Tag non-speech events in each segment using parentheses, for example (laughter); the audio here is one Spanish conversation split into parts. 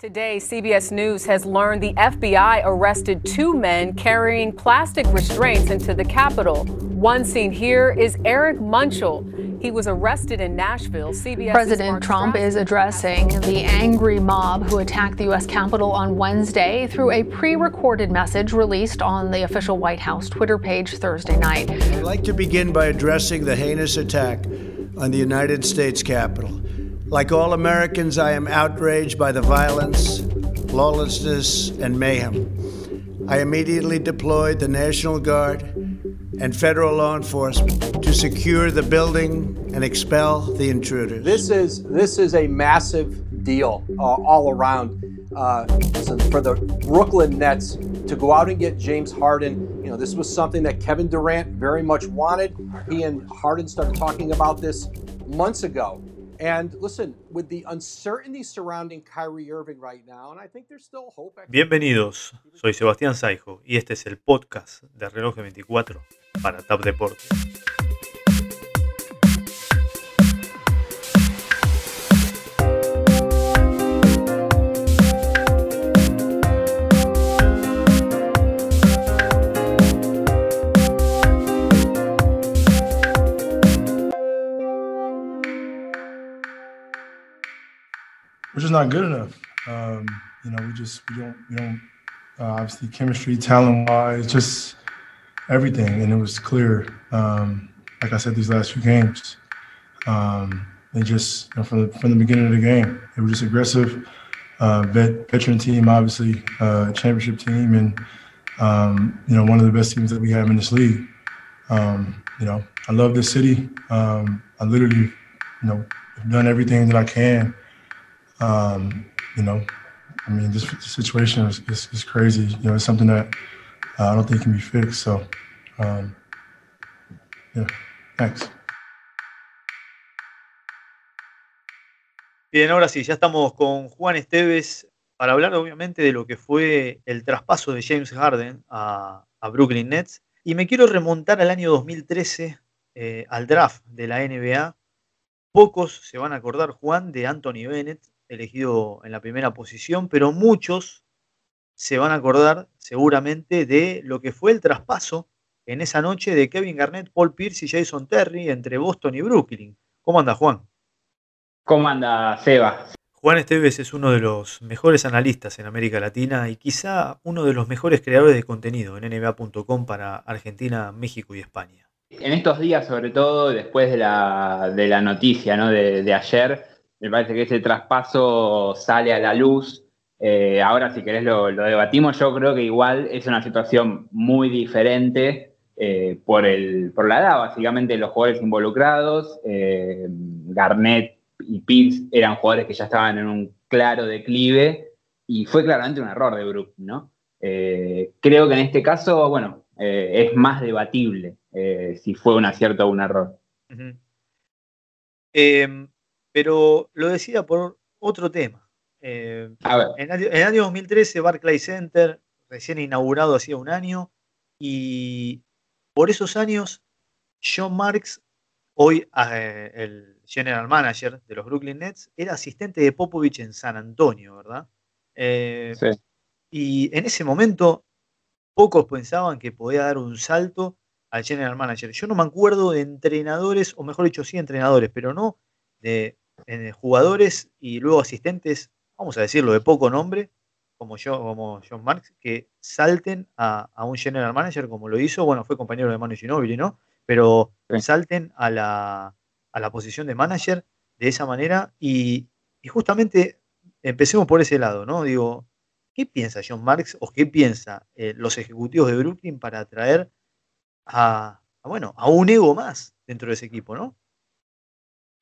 Today, CBS News has learned the FBI arrested two men carrying plastic restraints into the Capitol. One seen here is Eric Munchel. He was arrested in Nashville. CBS President Trump is addressing the angry mob who attacked the U.S. Capitol on Wednesday through a pre recorded message released on the official White House Twitter page Thursday night. I'd like to begin by addressing the heinous attack on the United States Capitol. Like all Americans, I am outraged by the violence, lawlessness, and mayhem. I immediately deployed the National Guard and federal law enforcement to secure the building and expel the intruders. This is this is a massive deal uh, all around. Uh, for the Brooklyn Nets to go out and get James Harden, you know, this was something that Kevin Durant very much wanted. He and Harden started talking about this months ago. Bienvenidos, soy Sebastián Saijo y este es el podcast de Reloj 24 para Tap Deportes. We're just not good enough. Um, you know, we just we don't we don't uh, obviously chemistry, talent wise, just everything, and it was clear. Um, like I said, these last few games, um, they just you know, from the from the beginning of the game, they were just aggressive. Uh, vet, veteran team, obviously, uh, championship team, and um, you know one of the best teams that we have in this league. Um, you know, I love this city. Um, I literally, you know, have done everything that I can um, you know, I mean, this situation is, is, is, crazy. You know, it's something that uh, I don't think can be fixed. So, um, yeah, thanks. Bien, ahora sí, ya estamos con Juan Esteves para hablar obviamente de lo que fue el traspaso de James Harden a, a Brooklyn Nets. Y me quiero remontar al año 2013, eh, al draft de la NBA. Pocos se van a acordar, Juan, de Anthony Bennett, elegido en la primera posición, pero muchos se van a acordar seguramente de lo que fue el traspaso en esa noche de Kevin Garnett, Paul Pierce y Jason Terry entre Boston y Brooklyn. ¿Cómo anda Juan? ¿Cómo anda Seba? Juan Esteves es uno de los mejores analistas en América Latina y quizá uno de los mejores creadores de contenido en NBA.com para Argentina, México y España. En estos días, sobre todo después de la, de la noticia ¿no? de, de ayer, me parece que ese traspaso sale a la luz. Eh, ahora, si querés, lo, debatimos. Yo creo que igual es una situación muy diferente eh, por, el, por la edad, básicamente, los jugadores involucrados. Eh, Garnett y Pierce eran jugadores que ya estaban en un claro declive y fue claramente un error de Brook, ¿no? creo que en este caso, bueno, es más debatible si fue un acierto o un error. Pero lo decía por otro tema. Eh, en, el, año 2013, Barclay Center, recién inaugurado hacía un año, y por esos años, John Marks, hoy eh, el general manager de los Brooklyn Nets, era asistente de Popovich en San Antonio, ¿verdad? Eh, sí. Y en ese momento, pocos pensaban que podía dar un salto al general manager. Yo no me acuerdo de entrenadores, o mejor dicho, sí entrenadores, pero no de jugadores y luego asistentes, vamos a decirlo, de poco nombre, como yo, como John Marks, que salten a, un general manager como lo hizo, bueno, fue compañero de Manu Ginobili, ¿no? Pero salten a la, a la posición de manager de esa manera y, justamente empecemos por ese lado, ¿no? Digo, ¿qué piensa John Marks o qué piensa eh, los ejecutivos de Brooklyn para atraer a, bueno, a un ego más dentro de ese equipo, ¿no?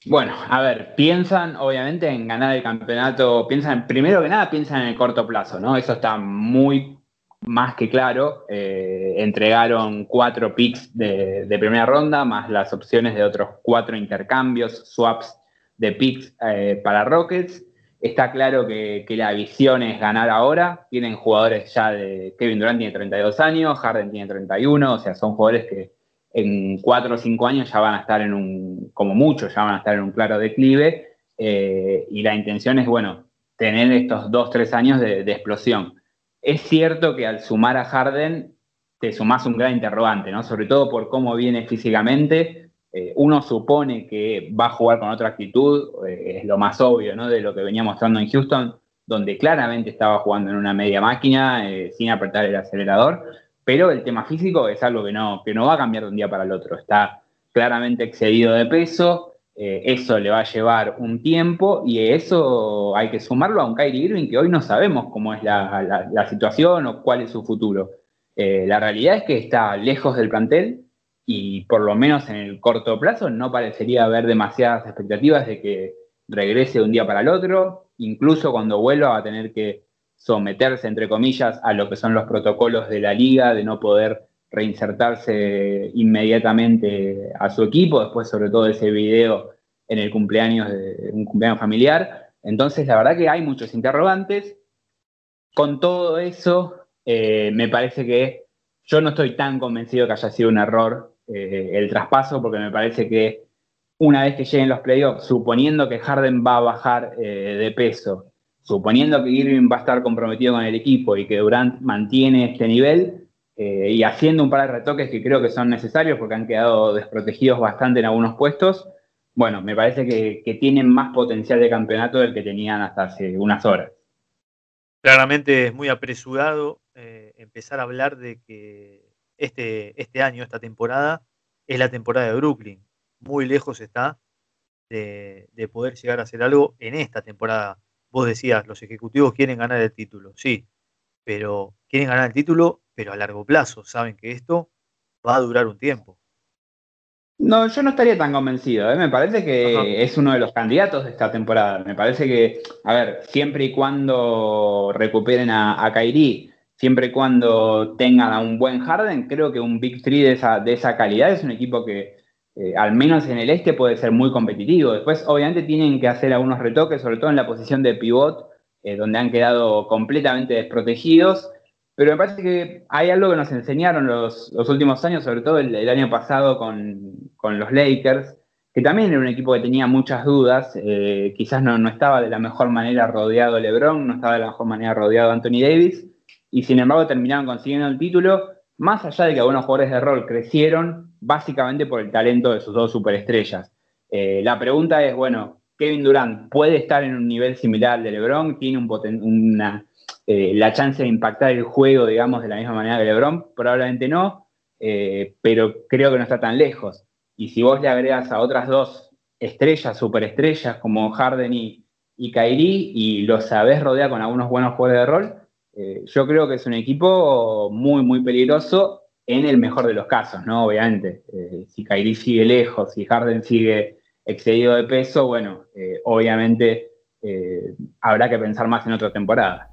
Bueno, a ver, piensan obviamente en ganar el campeonato, piensan, primero que nada, piensan en el corto plazo, ¿no? Eso está muy más que claro. Eh, entregaron cuatro picks de, primera ronda, más las opciones de otros cuatro intercambios, swaps de picks eh, para Rockets. Está claro que, que, la visión es ganar ahora. Tienen jugadores ya de. Kevin Durant tiene 32 años, Harden tiene 31, o sea, son jugadores que en cuatro o cinco años ya van a estar en un, como mucho, ya van a estar en un claro declive. Eh, y la intención es, bueno, tener estos dos, tres años de, explosión. Es cierto que al sumar a Harden te sumás un gran interrogante, ¿no? Sobre todo por cómo viene físicamente. Eh, uno supone que va a jugar con otra actitud, eh, es lo más obvio, ¿no? De lo que venía mostrando en Houston, donde claramente estaba jugando en una media máquina, sin apretar el acelerador, pero el tema físico es algo que no, que no va a cambiar de un día para el otro. Está claramente excedido de peso, eh, eso le va a llevar un tiempo y eso hay que sumarlo a un Kyrie Irving que hoy no sabemos cómo es la, situación o cuál es su futuro. Eh, la realidad es que está lejos del plantel y por lo menos en el corto plazo no parecería haber demasiadas expectativas de que regrese de un día para el otro, incluso cuando vuelva va a tener que someterse, entre comillas, a lo que son los protocolos de la liga, de no poder reinsertarse inmediatamente a su equipo, después sobre todo ese video en el cumpleaños de un cumpleaños familiar. Entonces, la verdad que hay muchos interrogantes. Con todo eso, eh, me parece que yo no estoy tan convencido que haya sido un error eh, el traspaso, porque me parece que una vez que lleguen los playoffs, suponiendo que Harden va a bajar eh, de peso, suponiendo que Irving va a estar comprometido con el equipo y que Durant mantiene este nivel, eh, y haciendo un par de retoques que creo que son necesarios porque han quedado desprotegidos bastante en algunos puestos, bueno, me parece que, tienen más potencial de campeonato del que tenían hasta hace unas horas. Claramente es muy apresurado eh, empezar a hablar de que este, este año, esta temporada, es la temporada de Brooklyn. Muy lejos está de, de poder llegar a hacer algo en esta temporada. Vos decías, los ejecutivos quieren ganar el título, sí, pero quieren ganar el título pero a largo plazo. Saben que esto va a durar un tiempo. No, yo no estaría tan convencido. ¿eh? Me parece que es uno de los candidatos de esta temporada. Me parece que, a ver, siempre y cuando recuperen a, a Kairi, siempre y cuando tengan a un buen Harden, creo que un Big Three de esa, de esa calidad es un equipo que, eh, al menos en el este, puede ser muy competitivo. Después, obviamente, tienen que hacer algunos retoques, sobre todo en la posición de pivot, eh, donde han quedado completamente desprotegidos. Pero me parece que hay algo que nos enseñaron los, últimos años, sobre todo el, año pasado con, los Lakers, que también era un equipo que tenía muchas dudas, eh, quizás no, no, estaba de la mejor manera rodeado LeBron, no estaba de la mejor manera rodeado Anthony Davis, y sin embargo terminaron consiguiendo el título, más allá de que algunos jugadores de rol crecieron básicamente por el talento de sus dos superestrellas. Eh, la pregunta es, bueno, Kevin Durant puede estar en un nivel similar al de LeBron, tiene un una eh, la chance de impactar el juego, digamos, de la misma manera que LeBron, probablemente no, eh, pero creo que no está tan lejos. Y si vos le agregas a otras dos estrellas, superestrellas, como Harden y, y Kyrie, y lo sabés rodear con algunos buenos jugadores de rol, eh, yo creo que es un equipo muy, muy peligroso en el mejor de los casos, ¿no? Obviamente, si Kyrie sigue lejos, si Harden sigue excedido de peso, bueno, obviamente habrá que pensar más en otra temporada.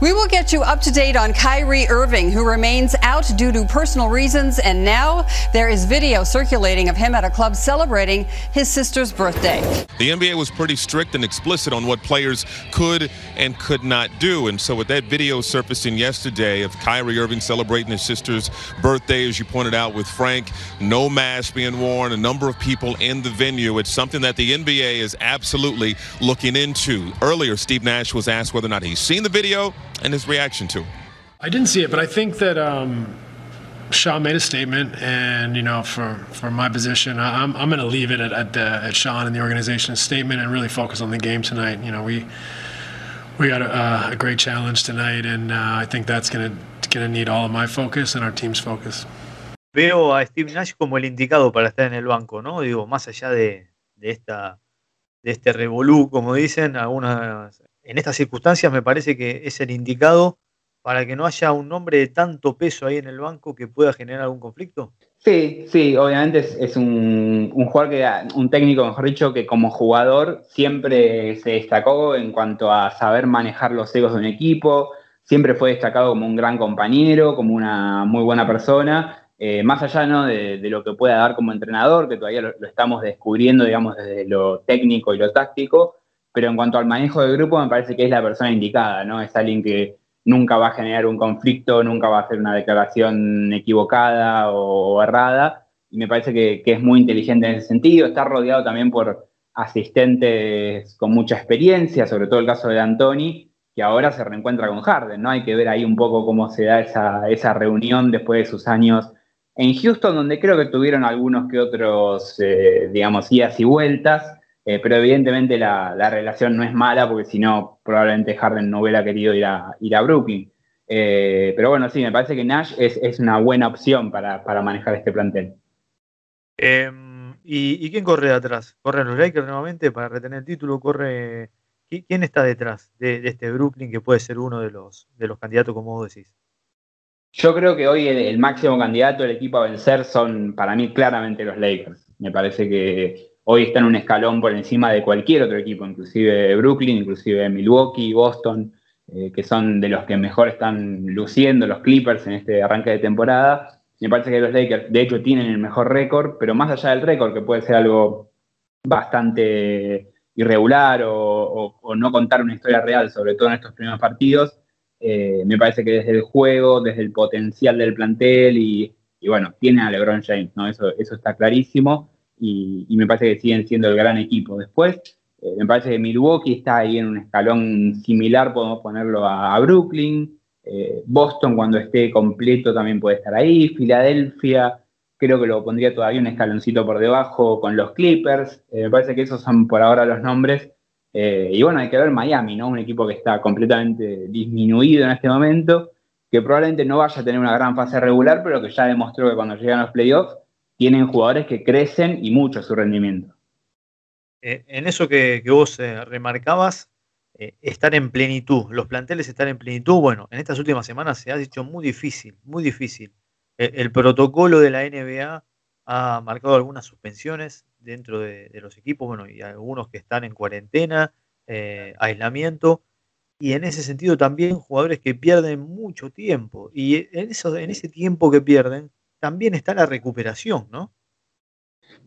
We will get you up to date on Kyrie Irving, who remains out due to personal reasons. And now there is video circulating of him at a club celebrating his sister's birthday. The NBA was pretty strict and explicit on what players could and could not do. And so, with that video surfacing yesterday of Kyrie Irving celebrating his sister's birthday, as you pointed out with Frank, no mask being worn, a number of people in the venue, it's something that the NBA is absolutely looking into. Earlier, Steve Nash was asked whether or not he's seen the video and his reaction to it? I didn't see it, but I think that um, Sean made a statement, and you know, for for my position, I, am I'm going to leave it at at, the, at Sean and the organization's statement and really focus on the game tonight. You know, we we got a, a great challenge tonight, and uh, I think that's going to going to need all of my focus and our team's focus. Veo a Steve Nash como el indicado para estar en el banco, ¿no? Digo, más allá de, de esta de este revolú, como dicen, algunas en estas circunstancias me parece que es el indicado para que no haya un nombre de tanto peso ahí en el banco que pueda generar algún conflicto? Sí, sí, obviamente es, un, jugador que, un técnico, mejor dicho, que como jugador siempre se destacó en cuanto a saber manejar los egos de un equipo, siempre fue destacado como un gran compañero, como una muy buena persona, eh, más allá ¿no? de, lo que pueda dar como entrenador, que todavía lo, lo, estamos descubriendo, digamos, desde lo técnico y lo táctico, pero en cuanto al manejo del grupo me parece que es la persona indicada, ¿no? Es alguien que nunca va a generar un conflicto, nunca va a hacer una declaración equivocada o, errada, y me parece que, es muy inteligente en ese sentido. Está rodeado también por asistentes con mucha experiencia, sobre todo el caso de Antoni, que ahora se reencuentra con Harden, ¿no? Hay que ver ahí un poco cómo se da esa, esa reunión después de sus años en Houston, donde creo que tuvieron algunos que otros, eh, digamos, idas y vueltas, eh, pero evidentemente la, relación no es mala, porque si no, probablemente Harden no hubiera querido ir a, ir a Brooklyn. Eh, pero bueno, sí, me parece que Nash es, una buena opción para, manejar este plantel. Em, ¿y, quién corre atrás? ¿Corren los Lakers nuevamente para retener el título? ¿Corre ¿Quién está detrás de, este Brooklyn que puede ser uno de los, de los candidatos, como vos decís? Yo creo que hoy el, máximo candidato del equipo a vencer son, para mí, claramente los Lakers. Me parece que hoy están un escalón por encima de cualquier otro equipo, inclusive Brooklyn, inclusive Milwaukee, Boston, eh, que son de los que mejor están luciendo los Clippers en este arranque de temporada. Me parece que los Lakers, de hecho, tienen el mejor récord, pero más allá del récord, que puede ser algo bastante irregular o, no contar una historia real, sobre todo en estos primeros partidos, eh, me parece que desde el juego, desde el potencial del plantel y, bueno, tiene a LeBron James, ¿no? Eso, eso está clarísimo y, me parece que siguen siendo el gran equipo. Después, eh, me parece que Milwaukee está ahí en un escalón similar, podemos ponerlo a, Brooklyn. Eh, Boston cuando esté completo también puede estar ahí. Filadelfia, creo que lo pondría todavía un escaloncito por debajo con los Clippers. Eh, me parece que esos son por ahora los nombres. y bueno, hay que ver Miami, ¿no? Un equipo que está completamente disminuido en este momento, que probablemente no vaya a tener una gran fase regular, pero que ya demostró que cuando llegan los playoffs tienen jugadores que crecen y mucho su rendimiento. Eh, en eso que, vos eh, remarcabas, eh, estar en plenitud, los planteles están en plenitud, bueno, en estas últimas semanas se ha dicho muy difícil, muy difícil. el protocolo de la NBA ha marcado algunas suspensiones dentro de, los equipos, bueno, y algunos que están en cuarentena, aislamiento, y en ese sentido también jugadores que pierden mucho tiempo, y en, eso, en ese tiempo que pierden también está la recuperación, ¿no?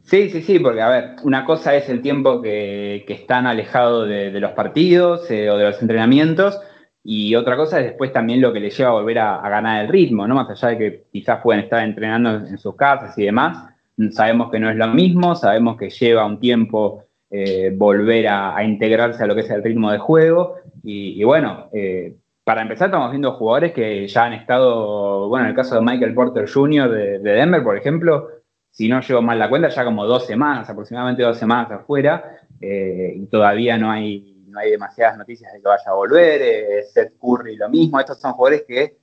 Sí, sí, sí, porque a ver, una cosa es el tiempo que, están alejados de, los partidos eh, o de los entrenamientos, y otra cosa es después también lo que les lleva a volver a, ganar el ritmo, ¿no? Más allá de que quizás pueden estar entrenando en sus casas y demás, sabemos que no es lo mismo, sabemos que lleva un tiempo eh, volver a, integrarse a lo que es el ritmo de juego, y, bueno, eh, para empezar estamos viendo jugadores que ya han estado, bueno, en el caso de Michael Porter Jr. de Denver, por ejemplo, si no llevo mal la cuenta, ya como dos semanas, aproximadamente dos semanas afuera, eh, y todavía no hay, no hay demasiadas noticias de que vaya a volver. Eh, Seth Curry lo mismo, estos son jugadores que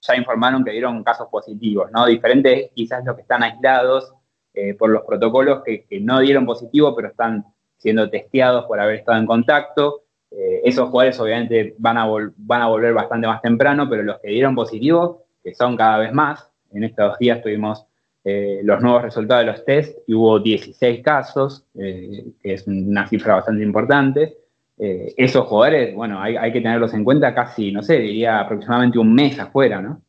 ya informaron que dieron casos positivos, ¿no? Diferente quizás los que están aislados eh, por los protocolos que, no dieron positivo, pero están siendo testeados por haber estado en contacto. Esos jugadores obviamente van a, van a volver bastante más temprano, pero los que dieron positivo, que son cada vez más, en estos días tuvimos eh, los nuevos resultados de los test y hubo 16 casos, eh, que es una cifra bastante importante. Eh, esos jugadores, bueno, hay, hay, que tenerlos en cuenta casi, no sé, diría aproximadamente un mes afuera, ¿no?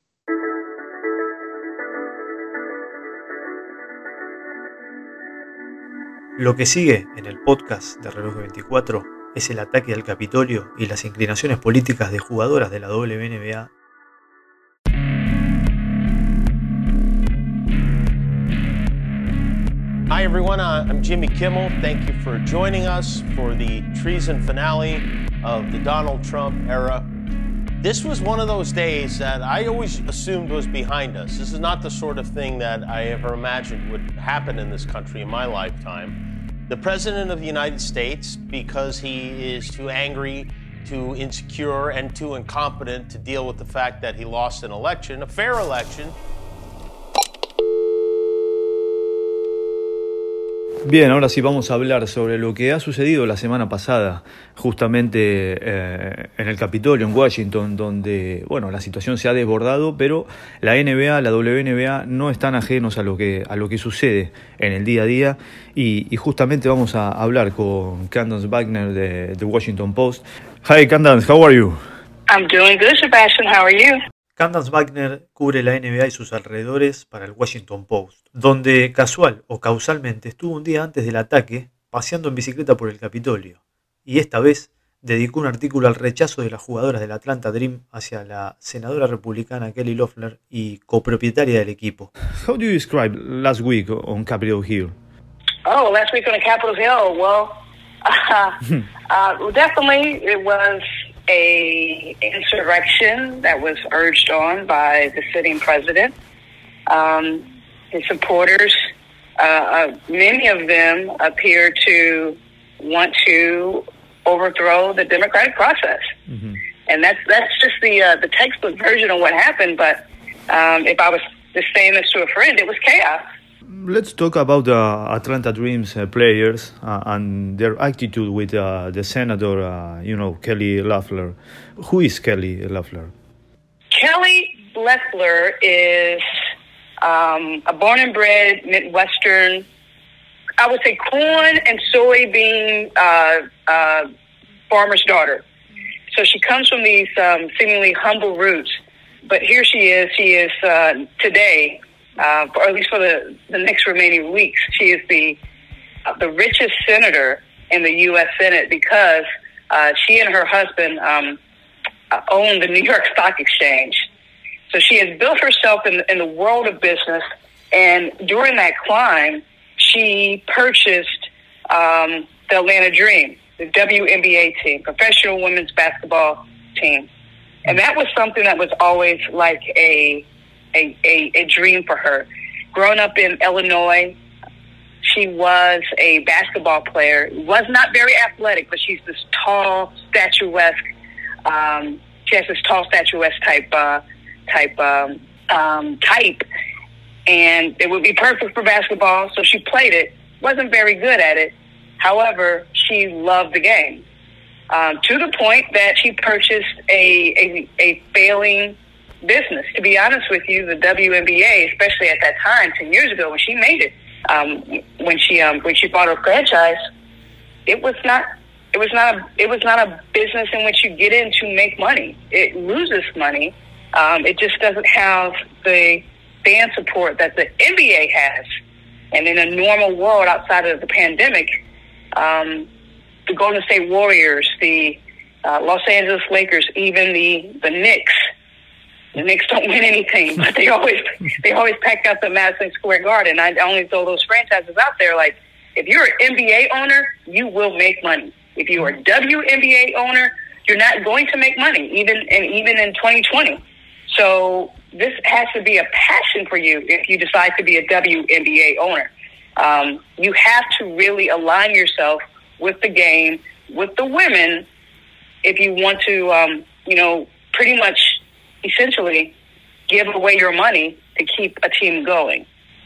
Lo que sigue en el podcast de Reloj 24 es el ataque al Capitolio y las inclinaciones políticas de jugadoras de la WNBA Hi, everyone. Uh, I'm Jimmy Kimmel. Thank you for joining us for the treason finale of the Donald Trump era. This was one of those days that I always assumed was behind us. This is not the sort of thing that I ever imagined would happen in this country in my lifetime. The President of the United States, because he is too angry, too insecure, and too incompetent to deal with the fact that he lost an election, a fair election, Bien, ahora sí vamos a hablar sobre lo que ha sucedido la semana pasada, justamente eh, en el Capitolio, en Washington, donde bueno, la situación se ha desbordado, pero la NBA, la WNBA no están ajenos a lo que, a lo que sucede en el día a día. Y, justamente vamos a hablar con Candace Wagner de The Washington Post. Hi Candace, how are you? I'm doing good, Sebastian. How are you? Candace Wagner cubre la NBA y sus alrededores para el Washington Post, donde casual o causalmente estuvo un día antes del ataque paseando en bicicleta por el Capitolio, y esta vez dedicó un artículo al rechazo de las jugadoras del Atlanta Dream hacia la senadora republicana Kelly Loeffler y copropietaria del equipo. How do you describe last week on Capitol Hill? Oh, last week on Capitol Hill. Well, (laughs) uh, uh, definitely it was a insurrection that was urged on by the sitting president. Um, his supporters, uh, uh, many of them appear to want to overthrow the democratic process, mm-hmm. and that's that's just the uh, the textbook version of what happened. But um, if I was just saying this to a friend, it was chaos. Let's talk about the Atlanta Dreams uh, players uh, and their attitude with uh, the senator, you know, Kelly Loeffler. Who is Kelly Loeffler? Kelly Loeffler is um, a born and bred Midwestern, I would say corn and soybean uh, uh, farmer's daughter. So she comes from these um, seemingly humble roots. But here she is. She is uh, today, uh, or at least for the, the next remaining weeks, she is the uh, the richest senator in the U.S. Senate because uh, she and her husband um, own the New York Stock Exchange. So she has built herself in, in the world of business. And during that climb, she purchased um, the Atlanta Dream, the WNBA team, professional women's basketball team. And that was something that was always like a, a, a, a dream for her. Growing up in Illinois, she was a basketball player. Was not very athletic, but she's this tall, statuesque. Um, she has this tall, statuesque type uh, type um, um, type, and it would be perfect for basketball. So she played it. wasn't very good at it. However, she loved the game um, to the point that she purchased a, a a failing business. To be honest with you, the WNBA, especially at that time, ten years ago when she made it, um, when she um, when she bought her franchise, it was not it was not a it was not a business in which you get in to make money. It loses money um, it just doesn't have the fan support that the NBA has. And in a normal world outside of the pandemic, um, the Golden State Warriors, the uh, Los Angeles Lakers, even the the Knicks. The Knicks don't win anything, but they always they always pack out the Madison Square Garden. I only throw those franchises out there. Like if you're an NBA owner, you will make money. If you are a WNBA owner, you're not going to make money, even and even in 2020. So this has to be a passion for you if you decide to be a WNBA owner. Um, you have to really align yourself with the game, with the women, if you want to, um, you know, pretty much essentially give away your money to keep a team going.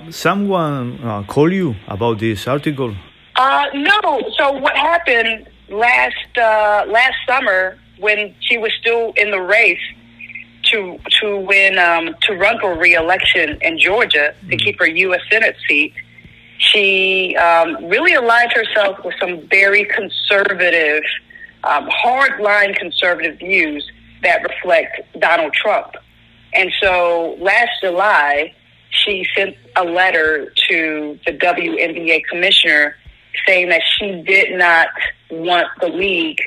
Someone uh, call you about this article? Uh, no. So what happened last uh, last summer when she was still in the race? to to win um, to run for reelection in Georgia to keep her U.S. Senate seat, she um, really aligned herself with some very conservative, um, hardline conservative views that reflect Donald Trump. And so last July, she sent a letter to the WNBA commissioner saying that she did not want the league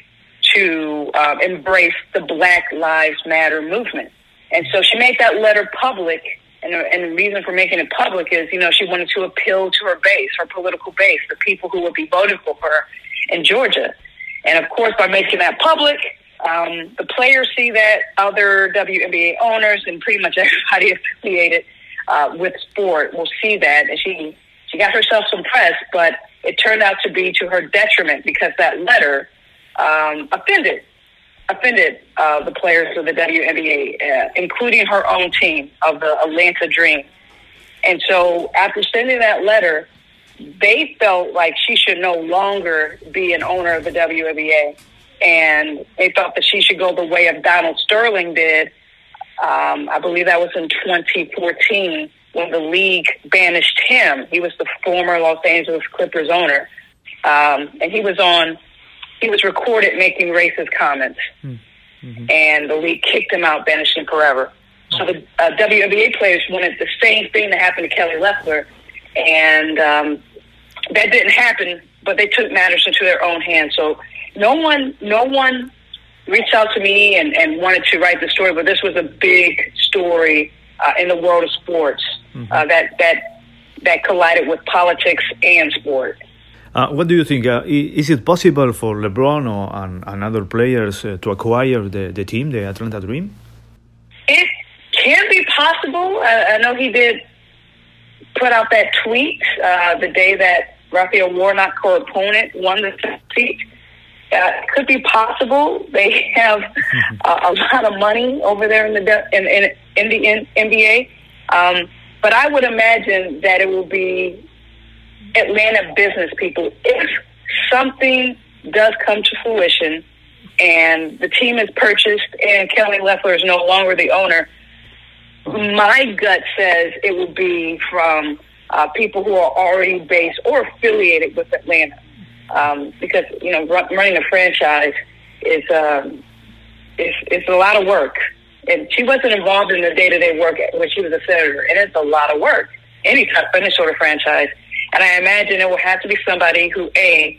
to uh, embrace the Black Lives Matter movement. And so she made that letter public. And, and the reason for making it public is, you know, she wanted to appeal to her base, her political base, the people who would be voting for her in Georgia. And of course, by making that public, um, the players see that, other WNBA owners, and pretty much (laughs) everybody affiliated uh, with sport will see that. And she, she got herself some press, but it turned out to be to her detriment because that letter um, offended offended uh, the players of the WNBA, uh, including her own team of the Atlanta Dream. And so after sending that letter, they felt like she should no longer be an owner of the WNBA. And they thought that she should go the way of Donald Sterling did. Um, I believe that was in 2014 when the league banished him. He was the former Los Angeles Clippers owner. Um, and he was on he was recorded making racist comments, mm-hmm. and the league kicked him out, banished him forever. So the uh, WNBA players wanted the same thing to happen to Kelly Leffler, and um, that didn't happen. But they took matters into their own hands. So no one, no one reached out to me and, and wanted to write the story, but this was a big story uh, in the world of sports mm-hmm. uh, that that that collided with politics and sport. Uh, what do you think? Uh, is it possible for LeBron or and, and other players uh, to acquire the, the team, the Atlanta Dream? It can be possible. I, I know he did put out that tweet uh, the day that Rafael Warnock, co-opponent, won the seat. Uh, could be possible. They (laughs) have uh, a lot of money over there in the in in, in the in, NBA, um, but I would imagine that it will be Atlanta business people. If something does come to fruition and the team is purchased and Kelly Loeffler is no longer the owner, my gut says it will be from uh, people who are already based or affiliated with Atlanta. Um, because, you know, run, running a franchise is, um, is, is a lot of work. And she wasn't involved in the day to day work when she was a senator. And it's a lot of work. Any, any sort of franchise. And I imagine it will have to be somebody who, A,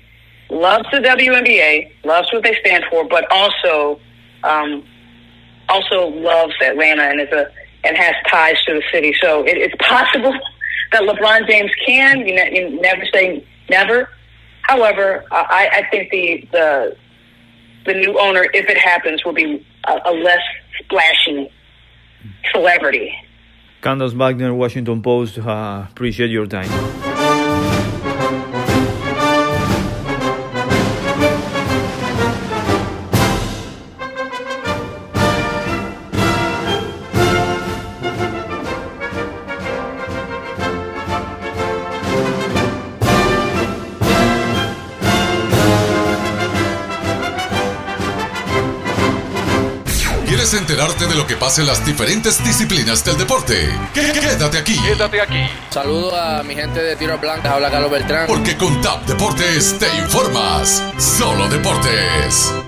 loves the WNBA, loves what they stand for, but also um, also loves Atlanta and is a and has ties to the city. So it, it's possible (laughs) that LeBron James can. You, ne- you never say never. However, I, I think the the the new owner, if it happens, will be a, a less splashy celebrity. Candace Wagner, Washington Post. Uh, appreciate your time. Enterarte de lo que pasa en las diferentes disciplinas del deporte. Quédate aquí. Quédate aquí. Saludo a mi gente de Tiro Blanca, habla Carlos Beltrán. Porque con TAP Deportes te informas. Solo deportes.